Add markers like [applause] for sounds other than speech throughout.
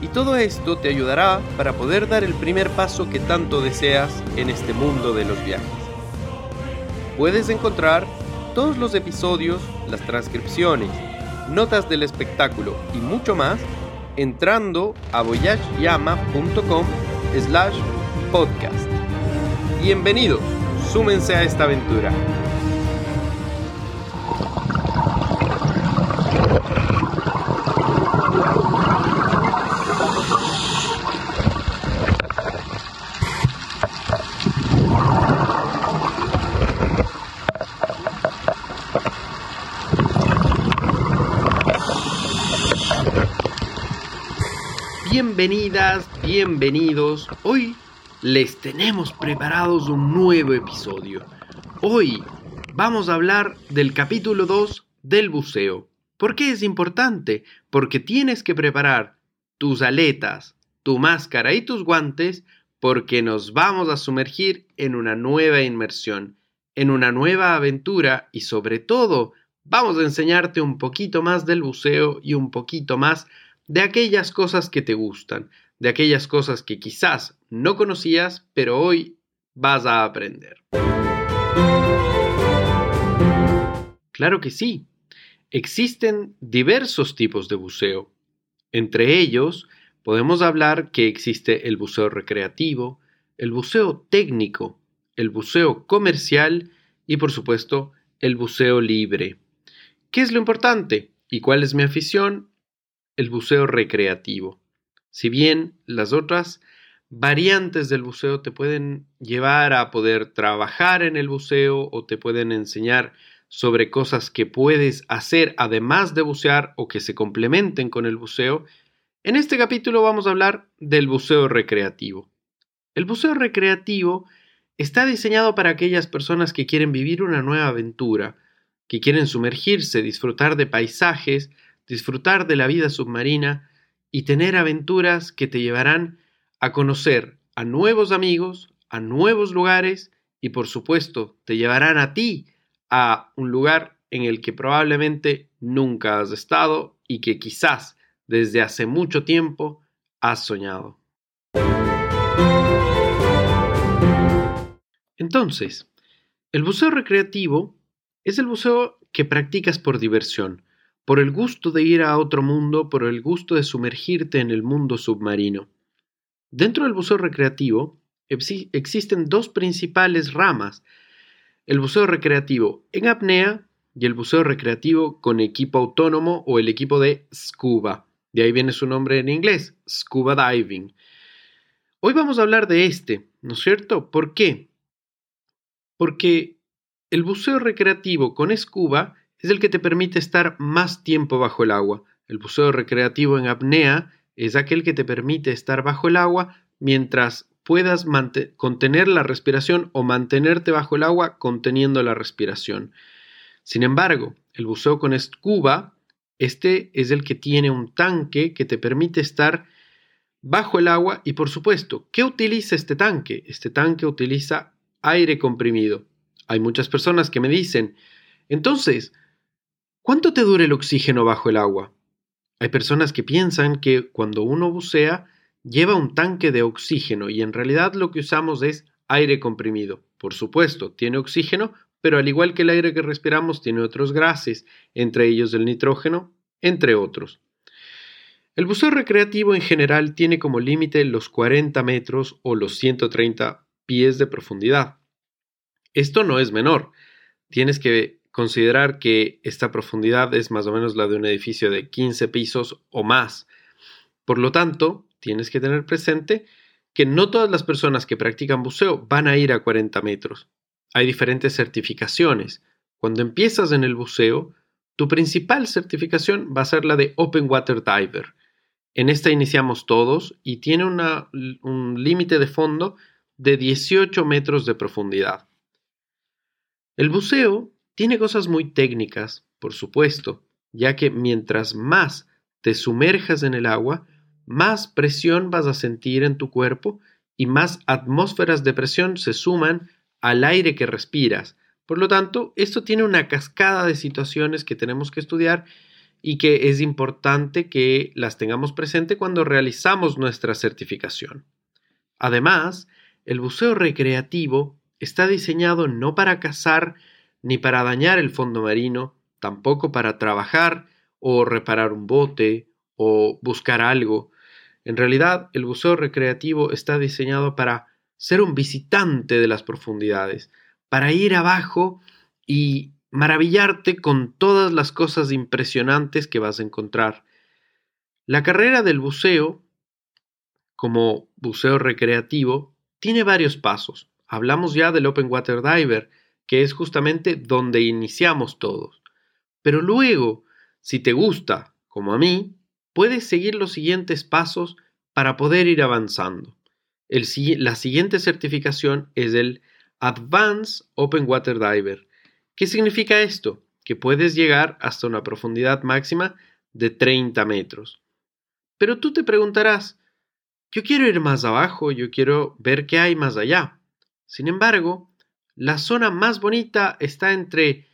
y todo esto te ayudará para poder dar el primer paso que tanto deseas en este mundo de los viajes. Puedes encontrar todos los episodios, las transcripciones, notas del espectáculo y mucho más entrando a voyageyama.com slash podcast. Bienvenidos, súmense a esta aventura. Bienvenidas, bienvenidos. Hoy les tenemos preparados un nuevo episodio. Hoy vamos a hablar del capítulo 2 del buceo. ¿Por qué es importante? Porque tienes que preparar tus aletas, tu máscara y tus guantes porque nos vamos a sumergir en una nueva inmersión, en una nueva aventura y sobre todo vamos a enseñarte un poquito más del buceo y un poquito más aquellas cosas que te gustan, de aquellas cosas que quizás no conocías, pero hoy vas a aprender. Claro que sí. Existen diversos tipos de buceo. Entre ellos, podemos hablar que existe el buceo recreativo, el buceo técnico, el buceo comercial y, por supuesto, el buceo libre. ¿Qué es lo importante? ¿Y cuál es mi afición? El buceo recreativo. Si bien las otras variantes del buceo te pueden llevar a poder trabajar en el buceo o te pueden enseñar sobre cosas que puedes hacer además de bucear o que se complementen con el buceo, en este capítulo vamos a hablar del buceo recreativo. El buceo recreativo está diseñado para aquellas personas que quieren vivir una nueva aventura, que quieren sumergirse, disfrutar de paisajes, disfrutar de la vida submarina y tener aventuras que te llevarán a conocer a nuevos amigos, a nuevos lugares y por supuesto te llevarán a ti a un lugar en el que probablemente nunca has estado y que quizás desde hace mucho tiempo has soñado. Entonces, el buceo recreativo es el buceo que practicas por diversión, por el gusto de ir a otro mundo, por el gusto de sumergirte en el mundo submarino. Dentro del buceo recreativo existen dos principales ramas, el buceo recreativo en apnea y el buceo recreativo con equipo autónomo o el equipo de scuba. De ahí viene su nombre en inglés, scuba diving. Hoy vamos a hablar de este, ¿no es cierto? ¿Por qué? Porque el buceo recreativo con scuba es el que te permite estar más tiempo bajo el agua. El buceo recreativo en apnea es aquel que te permite estar bajo el agua mientras puedas contener la respiración o mantenerte bajo el agua conteniendo la respiración. Sin embargo, el buceo con scuba, este es el que tiene un tanque que te permite estar bajo el agua y por supuesto, ¿qué utiliza este tanque? Este tanque utiliza aire comprimido. Hay muchas personas que me dicen, entonces, ¿Cuánto te dura el oxígeno bajo el agua? Hay personas que piensan que cuando uno bucea lleva un tanque de oxígeno y en realidad lo que usamos es aire comprimido. Por supuesto, tiene oxígeno, pero al igual que el aire que respiramos tiene otros gases, entre ellos el nitrógeno, entre otros. El buceo recreativo en general tiene como límite los 40 metros o los 130 pies de profundidad. Esto no es menor. Tienes que considerar que esta profundidad es más o menos la de un edificio de 15 pisos o más. Por lo tanto, tienes que tener presente que no todas las personas que practican buceo van a ir a 40 metros. Hay diferentes certificaciones. Cuando empiezas en el buceo, tu principal certificación va a ser la de Open Water Diver. En esta iniciamos todos y tiene un límite de fondo de 18 metros de profundidad. El buceo tiene cosas muy técnicas, por supuesto, ya que mientras más te sumerjas en el agua, más presión vas a sentir en tu cuerpo y más atmósferas de presión se suman al aire que respiras. Por lo tanto, esto tiene una cascada de situaciones que tenemos que estudiar y que es importante que las tengamos presente cuando realizamos nuestra certificación. Además, el buceo recreativo está diseñado no para cazar ni para dañar el fondo marino, tampoco para trabajar o reparar un bote o buscar algo. En realidad, el buceo recreativo está diseñado para ser un visitante de las profundidades, para ir abajo y maravillarte con todas las cosas impresionantes que vas a encontrar. La carrera del buceo, como buceo recreativo, tiene varios pasos. Hablamos ya del Open Water Diver, que es justamente donde iniciamos todos. Pero luego, si te gusta, como a mí, puedes seguir los siguientes pasos para poder ir avanzando. la siguiente certificación es el Advanced Open Water Diver. ¿Qué significa esto? Que puedes llegar hasta una profundidad máxima de 30 metros. Pero tú te preguntarás, yo quiero ir más abajo, yo quiero ver qué hay más allá. Sin embargo, la zona más bonita está entre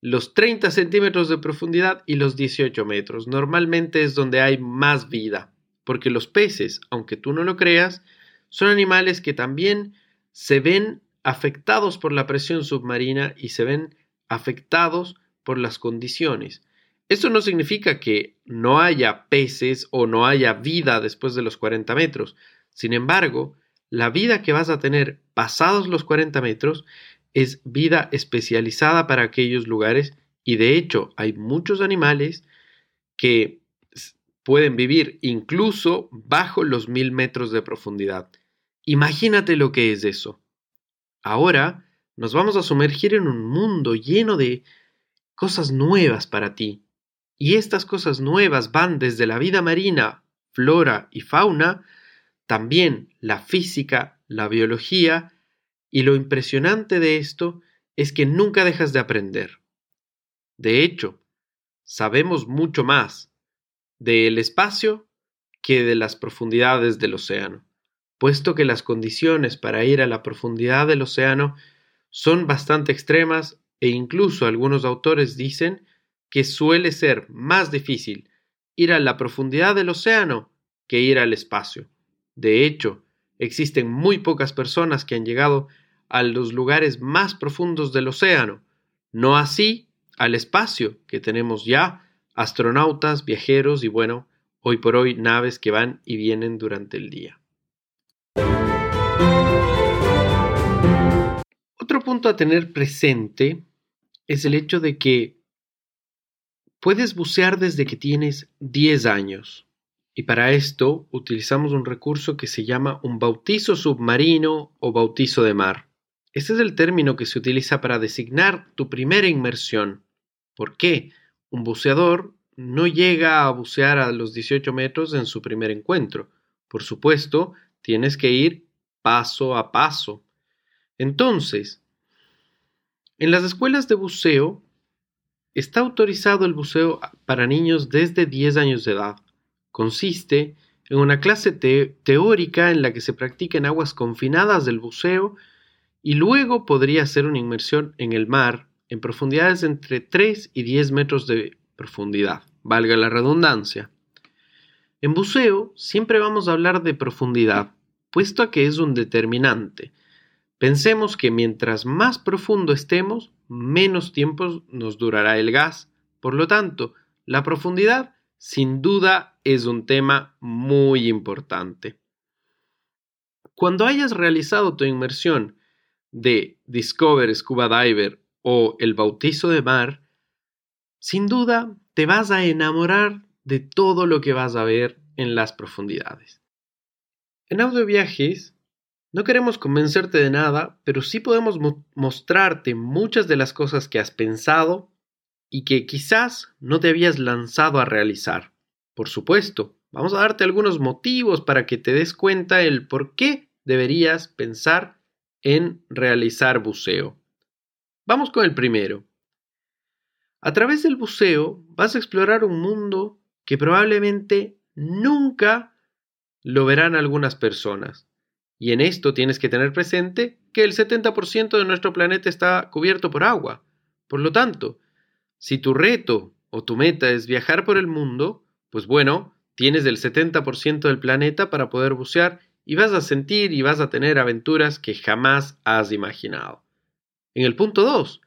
los 30 centímetros de profundidad y los 18 metros. Normalmente es donde hay más vida, porque los peces, aunque tú no lo creas, son animales que también se ven afectados por la presión submarina y se ven afectados por las condiciones. Esto no significa que no haya peces o no haya vida después de los 40 metros. Sin embargo, la vida que vas a tener pasados los 40 metros es vida especializada para aquellos lugares y de hecho hay muchos animales que pueden vivir incluso bajo los mil metros de profundidad. Imagínate lo que es eso. Ahora nos vamos a sumergir en un mundo lleno de cosas nuevas para ti. Y estas cosas nuevas van desde la vida marina, flora y fauna, también la física, la biología, y lo impresionante de esto es que nunca dejas de aprender. De hecho, sabemos mucho más del espacio que de las profundidades del océano, puesto que las condiciones para ir a la profundidad del océano son bastante extremas e incluso algunos autores dicen que suele ser más difícil ir a la profundidad del océano que ir al espacio. De hecho, existen muy pocas personas que han llegado a los lugares más profundos del océano, no así al espacio, que tenemos ya astronautas, viajeros y bueno, hoy por hoy naves que van y vienen durante el día. Otro punto a tener presente es el hecho de que puedes bucear desde que tienes 10 años. Y para esto utilizamos un recurso que se llama un bautizo submarino o bautizo de mar. Este es el término que se utiliza para designar tu primera inmersión. ¿Por qué? Un buceador no llega a bucear a los 18 metros en su primer encuentro. Por supuesto, tienes que ir paso a paso. Entonces, en las escuelas de buceo está autorizado el buceo para niños desde 10 años de edad consiste en una clase teórica en la que se practica en aguas confinadas del buceo y luego podría ser una inmersión en el mar en profundidades entre 3 y 10 metros de profundidad, valga la redundancia. En buceo siempre vamos a hablar de profundidad, puesto que es un determinante. Pensemos que mientras más profundo estemos, menos tiempo nos durará el gas. Por lo tanto, la profundidad sin duda es un tema muy importante. Cuando hayas realizado tu inmersión de Discover Scuba Diver o el bautizo de mar, sin duda te vas a enamorar de todo lo que vas a ver en las profundidades. En audio viajes no queremos convencerte de nada, pero sí podemos mostrarte muchas de las cosas que has pensado y que quizás no te habías lanzado a realizar. Por supuesto, vamos a darte algunos motivos para que te des cuenta el por qué deberías pensar en realizar buceo. Vamos con el primero. A través del buceo vas a explorar un mundo que probablemente nunca lo verán algunas personas. Y en esto tienes que tener presente que el 70% de nuestro planeta está cubierto por agua. Por lo tanto, si tu reto o tu meta es viajar por el mundo, pues bueno, tienes el 70% del planeta para poder bucear y vas a sentir y vas a tener aventuras que jamás has imaginado. En el punto 2,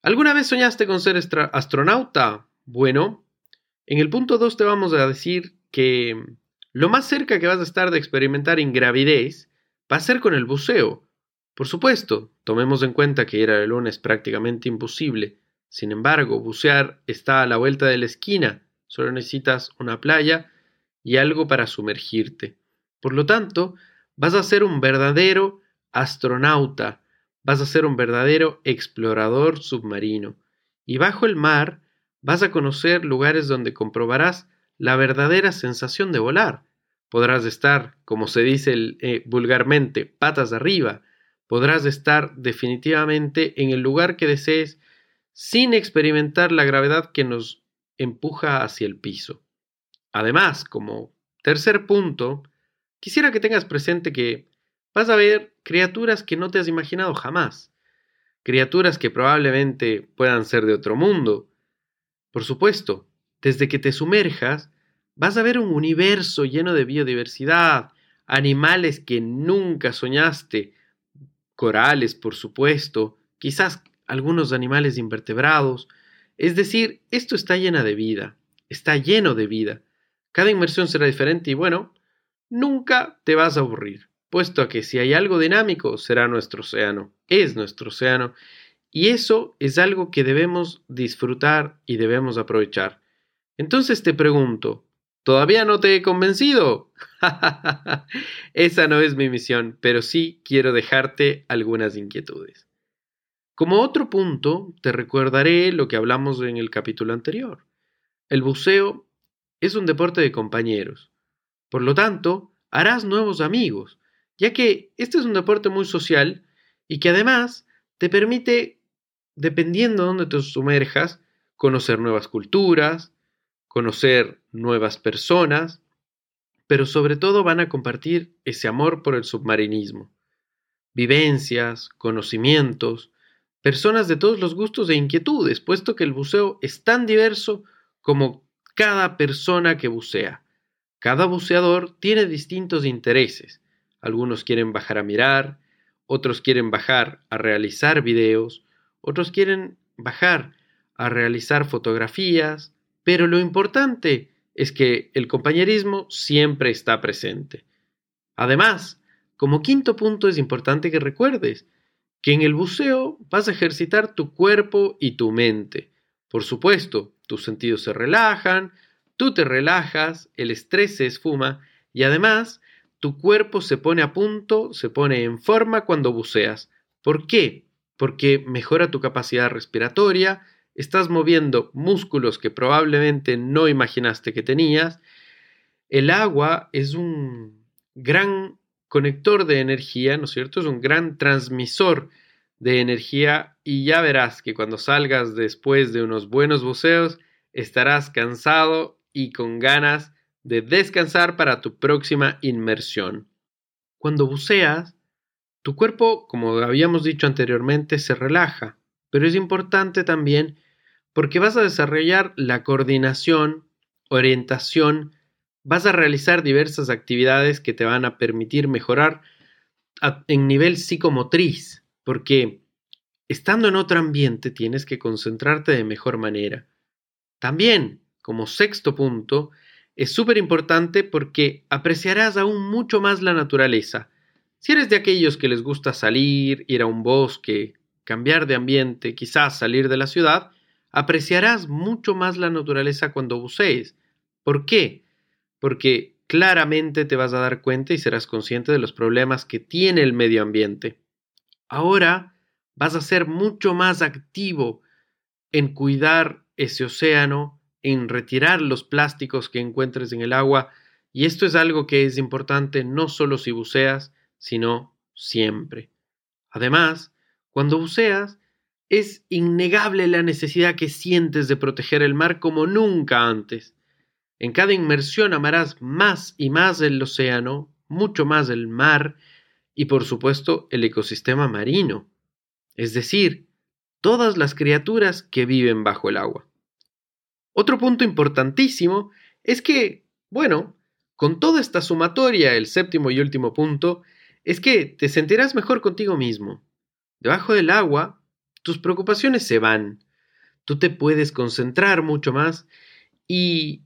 ¿alguna vez soñaste con ser astronauta? Bueno, en el punto 2 te vamos a decir que lo más cerca que vas a estar de experimentar ingravidez va a ser con el buceo. Por supuesto, tomemos en cuenta que ir al lunes es prácticamente imposible. Sin embargo, bucear está a la vuelta de la esquina. Solo necesitas una playa y algo para sumergirte. Por lo tanto, vas a ser un verdadero astronauta, vas a ser un verdadero explorador submarino. Y bajo el mar vas a conocer lugares donde comprobarás la verdadera sensación de volar. Podrás estar, como se dice eh, vulgarmente, patas arriba. Podrás estar definitivamente en el lugar que desees sin experimentar la gravedad que nos empuja hacia el piso. Además, como tercer punto, quisiera que tengas presente que vas a ver criaturas que no te has imaginado jamás. Criaturas que probablemente puedan ser de otro mundo. Por supuesto, desde que te sumerjas, vas a ver un universo lleno de biodiversidad, animales que nunca soñaste, corales, por supuesto, quizás algunos animales invertebrados. Es decir, esto está llena de vida, está lleno de vida. Cada inmersión será diferente y bueno, nunca te vas a aburrir, puesto a que si hay algo dinámico será nuestro océano, es nuestro océano, y eso es algo que debemos disfrutar y debemos aprovechar. Entonces te pregunto, ¿todavía no te he convencido? [laughs] Esa no es mi misión, pero sí quiero dejarte algunas inquietudes. Como otro punto, te recordaré lo que hablamos en el capítulo anterior. El buceo es un deporte de compañeros. Por lo tanto, harás nuevos amigos, ya que este es un deporte muy social y que además te permite, dependiendo de dónde te sumerjas, conocer nuevas culturas, conocer nuevas personas, pero sobre todo van a compartir ese amor por el submarinismo. Vivencias, conocimientos, personas de todos los gustos e inquietudes, puesto que el buceo es tan diverso como cada persona que bucea. Cada buceador tiene distintos intereses. Algunos quieren bajar a mirar, otros quieren bajar a realizar videos, otros quieren bajar a realizar fotografías, pero lo importante es que el compañerismo siempre está presente. Además, como quinto punto es importante que recuerdes que en el buceo vas a ejercitar tu cuerpo y tu mente. Por supuesto, tus sentidos se relajan, tú te relajas, el estrés se esfuma y además tu cuerpo se pone a punto, se pone en forma cuando buceas. ¿Por qué? Porque mejora tu capacidad respiratoria, estás moviendo músculos que probablemente no imaginaste que tenías. El agua es un gran conector de energía, ¿no es cierto? Es un gran transmisor de energía y ya verás que cuando salgas después de unos buenos buceos estarás cansado y con ganas de descansar para tu próxima inmersión. Cuando buceas, tu cuerpo, como habíamos dicho anteriormente, se relaja, pero es importante también porque vas a desarrollar la coordinación, orientación, vas a realizar diversas actividades que te van a permitir mejorar en nivel psicomotriz, porque estando en otro ambiente tienes que concentrarte de mejor manera. También, como sexto punto, es súper importante porque apreciarás aún mucho más la naturaleza. Si eres de aquellos que les gusta salir, ir a un bosque, cambiar de ambiente, quizás salir de la ciudad, apreciarás mucho más la naturaleza cuando bucees. ¿Por qué? Porque claramente te vas a dar cuenta y serás consciente de los problemas que tiene el medio ambiente. Ahora vas a ser mucho más activo en cuidar ese océano, en retirar los plásticos que encuentres en el agua y esto es algo que es importante no solo si buceas, sino siempre. Además, cuando buceas, es innegable la necesidad que sientes de proteger el mar como nunca antes. En cada inmersión amarás más y más el océano, mucho más el mar y por supuesto el ecosistema marino, es decir, todas las criaturas que viven bajo el agua. Otro punto importantísimo es que, bueno, con toda esta sumatoria, el séptimo y último punto, es que te sentirás mejor contigo mismo. Debajo del agua, tus preocupaciones se van, tú te puedes concentrar mucho más y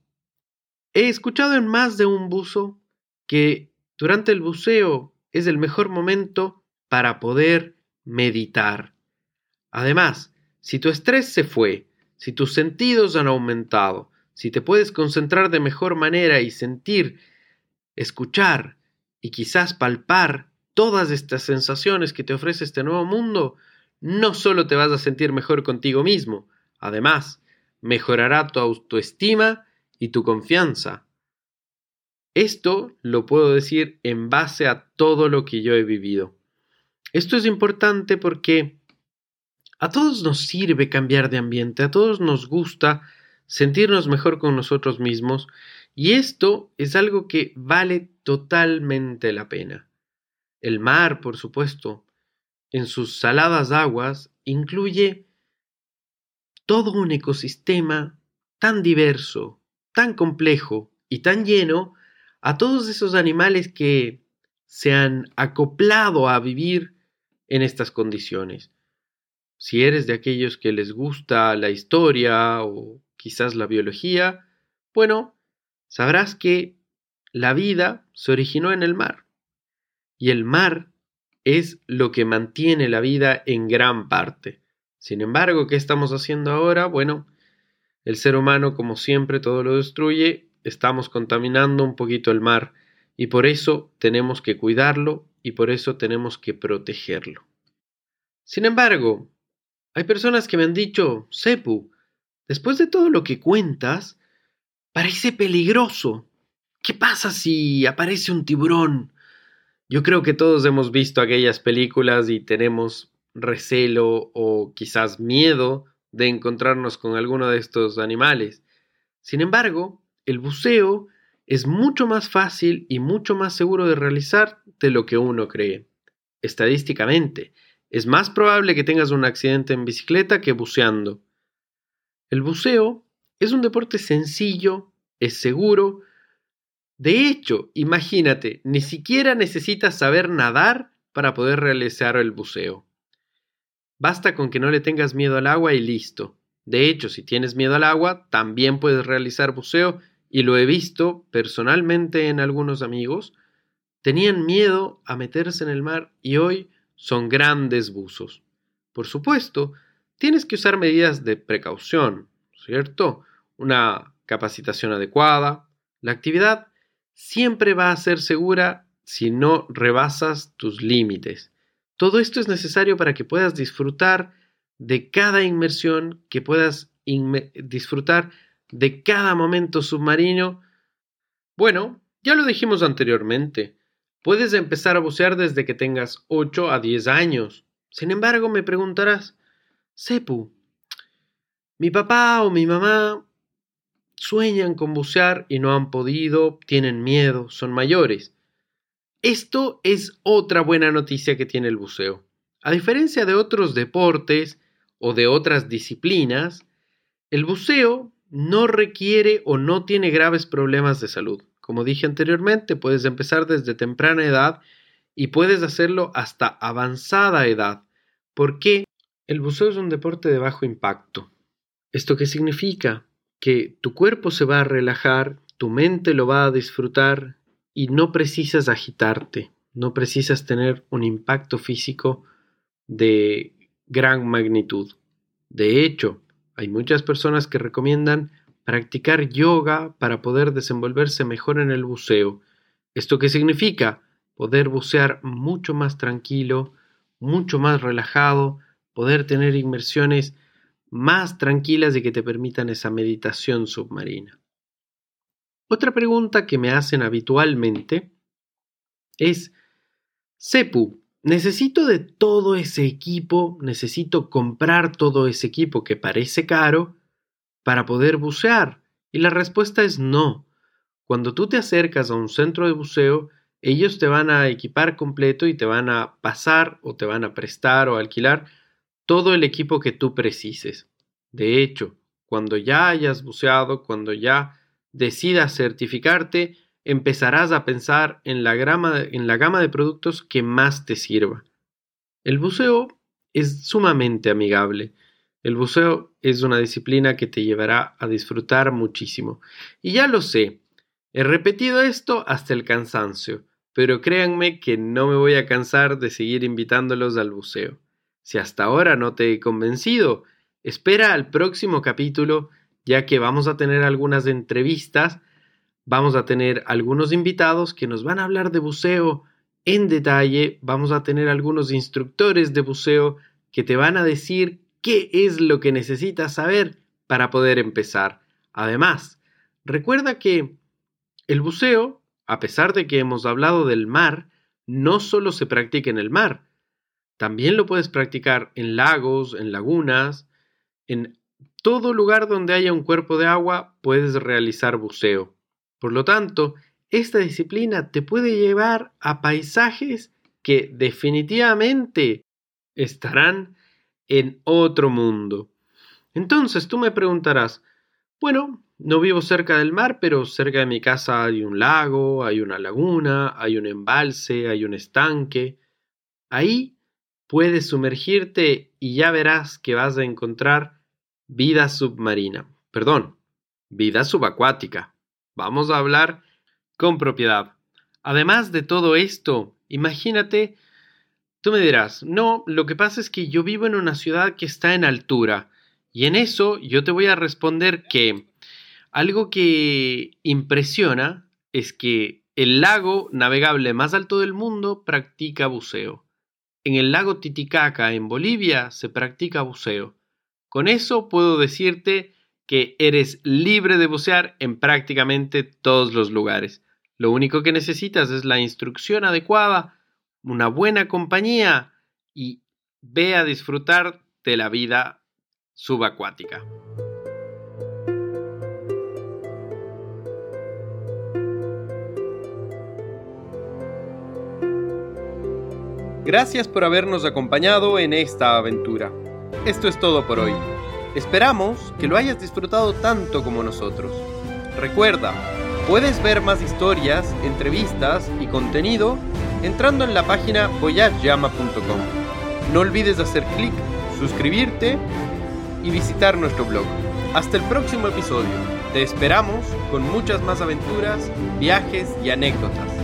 he escuchado en más de un buzo que durante el buceo es el mejor momento para poder meditar. Además, si tu estrés se fue, si tus sentidos han aumentado, si te puedes concentrar de mejor manera y sentir, escuchar y quizás palpar todas estas sensaciones que te ofrece este nuevo mundo, no solo te vas a sentir mejor contigo mismo, además, mejorará tu autoestima y tu confianza. Esto lo puedo decir en base a todo lo que yo he vivido. Esto es importante porque a todos nos sirve cambiar de ambiente, a todos nos gusta sentirnos mejor con nosotros mismos y esto es algo que vale totalmente la pena. El mar, por supuesto, en sus saladas aguas, incluye todo un ecosistema tan diverso, tan complejo y tan lleno a todos esos animales que se han acoplado a vivir en estas condiciones. Si eres de aquellos que les gusta la historia o quizás la biología, bueno, sabrás que la vida se originó en el mar y el mar es lo que mantiene la vida en gran parte. Sin embargo, ¿qué estamos haciendo ahora? Bueno, el ser humano, como siempre, todo lo destruye, estamos contaminando un poquito el mar y por eso tenemos que cuidarlo y por eso tenemos que protegerlo. Sin embargo, hay personas que me han dicho, Sepu, después de todo lo que cuentas, Parece peligroso. ¿Qué pasa si aparece un tiburón? Yo creo que todos hemos visto aquellas películas y tenemos recelo o quizás miedo de encontrarnos con alguno de estos animales. Sin embargo, el buceo es mucho más fácil y mucho más seguro de realizar de lo que uno cree. Estadísticamente, es más probable que tengas un accidente en bicicleta que buceando. El buceo es un deporte sencillo, es seguro. De hecho, imagínate, ni siquiera necesitas saber nadar para poder realizar el buceo. Basta con que no le tengas miedo al agua y listo. De hecho, si tienes miedo al agua, también puedes realizar buceo y lo he visto personalmente en algunos amigos. Tenían miedo a meterse en el mar y hoy son grandes buzos. Por supuesto, tienes que usar medidas de precaución, ¿cierto? Una capacitación adecuada. La actividad siempre va a ser segura si no rebasas tus límites. Todo esto es necesario para que puedas disfrutar de cada inmersión, que puedas disfrutar de cada momento submarino. Bueno, ya lo dijimos anteriormente, puedes empezar a bucear desde que tengas 8 a 10 años. Sin embargo, me preguntarás, Sepu, mi papá o mi mamá sueñan con bucear y no han podido, tienen miedo, son mayores. Esto es otra buena noticia que tiene el buceo. A diferencia de otros deportes o de otras disciplinas, el buceo no requiere o no tiene graves problemas de salud. Como dije anteriormente, puedes empezar desde temprana edad y puedes hacerlo hasta avanzada edad. porque El buceo es un deporte de bajo impacto. ¿Esto qué significa? Que tu cuerpo se va a relajar, tu mente lo va a disfrutar y no precisas agitarte, no precisas tener un impacto físico de gran magnitud. De hecho, hay muchas personas que recomiendan practicar yoga para poder desenvolverse mejor en el buceo. ¿Esto qué significa? Poder bucear mucho más tranquilo, mucho más relajado, poder tener inmersiones más tranquilas y que te permitan esa meditación submarina. Otra pregunta que me hacen habitualmente es, Sepu, necesito de todo ese equipo, necesito comprar todo ese equipo que parece caro para poder bucear. Y la respuesta es no. Cuando tú te acercas a un centro de buceo, ellos te van a equipar completo y te van a pasar o te van a prestar o alquilar todo el equipo que tú precises. De hecho, cuando ya hayas buceado, cuando ya decidas certificarte, empezarás a pensar en la, en la gama de productos que más te sirva. El buceo es sumamente amigable. El buceo es una disciplina que te llevará a disfrutar muchísimo. Y ya lo sé, he repetido esto hasta el cansancio, pero créanme que no me voy a cansar de seguir invitándolos al buceo. Si hasta ahora no te he convencido, espera al próximo capítulo, ya que vamos a tener algunas entrevistas Vamos a tener algunos invitados que nos van a hablar de buceo en detalle. Vamos a tener algunos instructores de buceo que te van a decir qué es lo que necesitas saber para poder empezar. Además, recuerda que el buceo, a pesar de que hemos hablado del mar, no solo se practica en el mar, también lo puedes practicar en lagos, en lagunas, en todo lugar donde haya un cuerpo de agua puedes realizar buceo. Por lo tanto, esta disciplina te puede llevar a paisajes que definitivamente estarán en otro mundo. Entonces tú me preguntarás, bueno, no vivo cerca del mar, pero cerca de mi casa hay un lago, hay una laguna, hay un embalse, hay un estanque. Ahí puedes sumergirte y ya verás que vas a encontrar vida submarina. Perdón, vida subacuática. Vamos a hablar con propiedad. Además de todo esto, imagínate, tú me dirás, no, lo que pasa es que yo vivo en una ciudad que está en altura. Y en eso yo te voy a responder que algo que impresiona es que el lago navegable más alto del mundo practica buceo. En el lago Titicaca, en Bolivia, se practica buceo. Con eso puedo decirte que eres libre de bucear en prácticamente todos los lugares. Lo único que necesitas es la instrucción adecuada, una buena compañía y ve a disfrutar de la vida subacuática. Gracias por habernos acompañado en esta aventura. Esto es todo por hoy. Esperamos que lo hayas disfrutado tanto como nosotros. Recuerda, puedes ver más historias, entrevistas y contenido entrando en la página voyageyama.com. No olvides hacer clic, suscribirte y visitar nuestro blog. Hasta el próximo episodio. Te esperamos con muchas más aventuras, viajes y anécdotas.